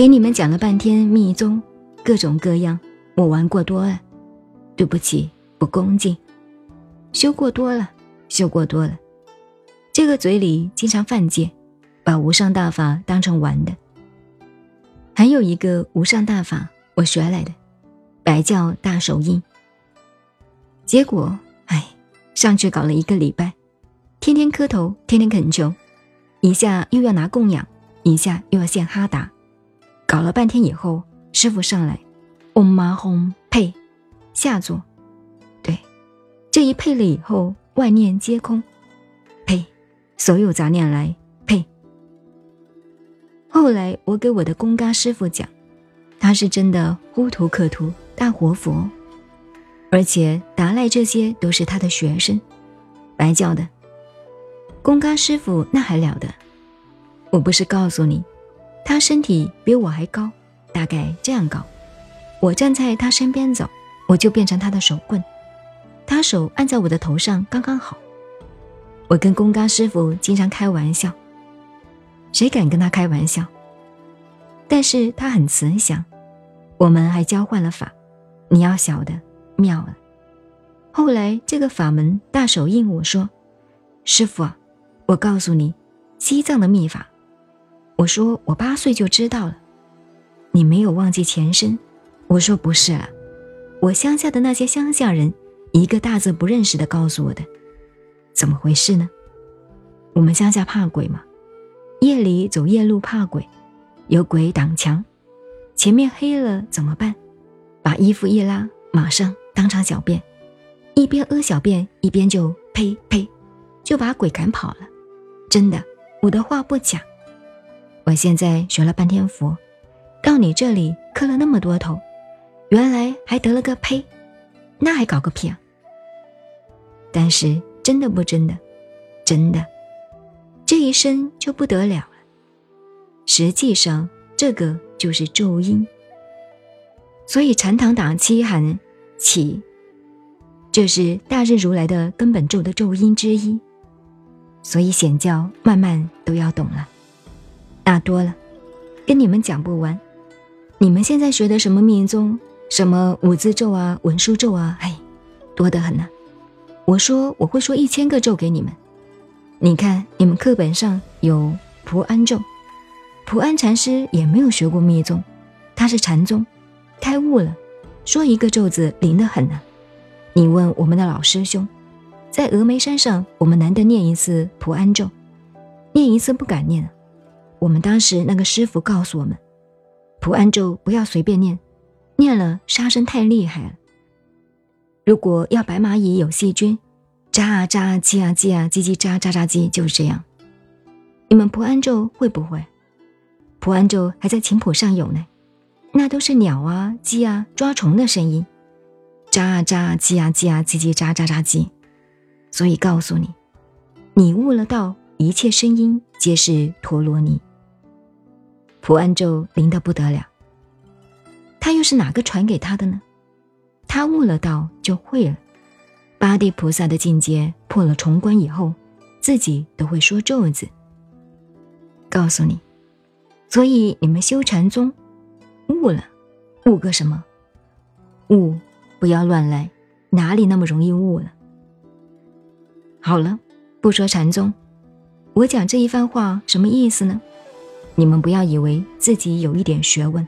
给你们讲了半天密宗，各种各样，我玩过多了，对不起，不恭敬，修过多了，修过多了，这个嘴里经常犯贱，把无上大法当成玩的。还有一个无上大法，我学来的，白教大手印。结果，哎，上去搞了一个礼拜，天天磕头，天天恳求，一下又要拿供养，一下又要献哈达，搞了半天以后，师傅上来，嗡嘛哄配，下座，对，这一配了以后，万念皆空，呸，所有杂念来。后来我给我的公嘎师傅讲，他是真的呼图克图大活佛，而且达赖这些都是他的学生，白教的。公嘎师傅那还了得！我不是告诉你，他身体比我还高，大概这样高。我站在他身边走，我就变成他的手棍，他手按在我的头上刚刚好。我跟公嘎师傅经常开玩笑。谁敢跟他开玩笑？但是他很慈祥，我们还交换了法。你要晓得，妙了。后来这个法门大手印，我说：“师傅，我告诉你，西藏的秘法。”我说：“我八岁就知道了。”你没有忘记前身？我说：“不是啊，我乡下的那些乡下人，一个大字不认识的告诉我的。怎么回事呢？我们乡下怕鬼吗？”夜里走夜路怕鬼，有鬼挡墙，前面黑了怎么办？把衣服一拉，马上当场小便，一边屙小便一边就呸呸，就把鬼赶跑了。真的，我的话不假。我现在学了半天佛，到你这里磕了那么多头，原来还得了个呸，那还搞个屁啊！但是真的不真的，真的。这一生就不得了了。实际上，这个就是咒音。所以禅堂打七喊起，这是大日如来的根本咒的咒音之一。所以显教慢慢都要懂了。那多了，跟你们讲不完。你们现在学的什么密宗，什么五字咒啊、文殊咒啊，哎，多得很呢。我说我会说一千个咒给你们。你看，你们课本上有普安咒，普安禅师也没有学过密宗，他是禅宗，开悟了，说一个咒字灵得很呢。你问我们的老师兄，在峨眉山上，我们难得念一次普安咒，念一次不敢念。我们当时那个师傅告诉我们，普安咒不要随便念，念了杀生太厉害了。如果要白蚂蚁有细菌。喳啊喳啊叽啊叽啊叽叽喳喳喳叽，就是这样。你们普安咒会不会？普安咒还在琴谱上有呢，那都是鸟啊鸡啊抓虫的声音，喳啊喳啊叽啊叽啊叽叽喳喳喳叽。所以告诉你，你悟了道，一切声音皆是陀罗尼。普安咒灵得不得了，他又是哪个传给他的呢？他悟了道就会了。八地菩萨的境界破了重关以后，自己都会说咒子。告诉你，所以你们修禅宗，悟了，悟个什么？悟，不要乱来，哪里那么容易悟了？好了，不说禅宗，我讲这一番话什么意思呢？你们不要以为自己有一点学问，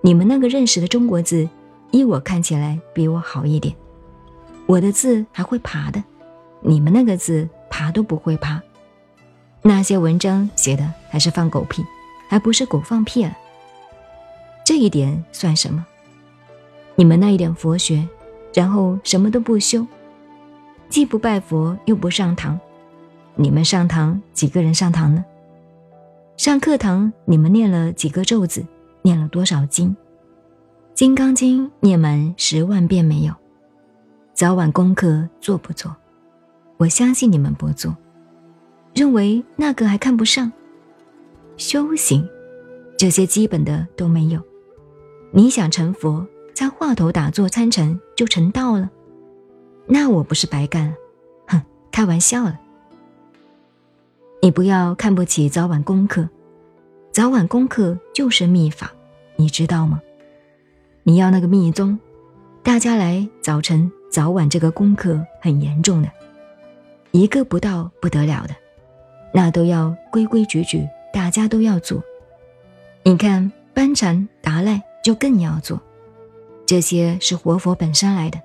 你们那个认识的中国字，依我看起来比我好一点。我的字还会爬的，你们那个字爬都不会爬。那些文章写的还是放狗屁，还不是狗放屁了。这一点算什么？你们那一点佛学，然后什么都不修，既不拜佛又不上堂。你们上堂几个人上堂呢？上课堂你们念了几个咒子？念了多少经？《金刚经》念满十万遍没有？早晚功课做不做？我相信你们不做，认为那个还看不上。修行，这些基本的都没有。你想成佛，在话头打坐参禅就成道了？那我不是白干了？哼，开玩笑了。你不要看不起早晚功课，早晚功课就是秘法，你知道吗？你要那个密宗，大家来早晨早晚这个功课很严重的，一个不到不得了的，那都要规规矩矩，大家都要做。你看班禅达赖就更要做，这些是活佛本山来的。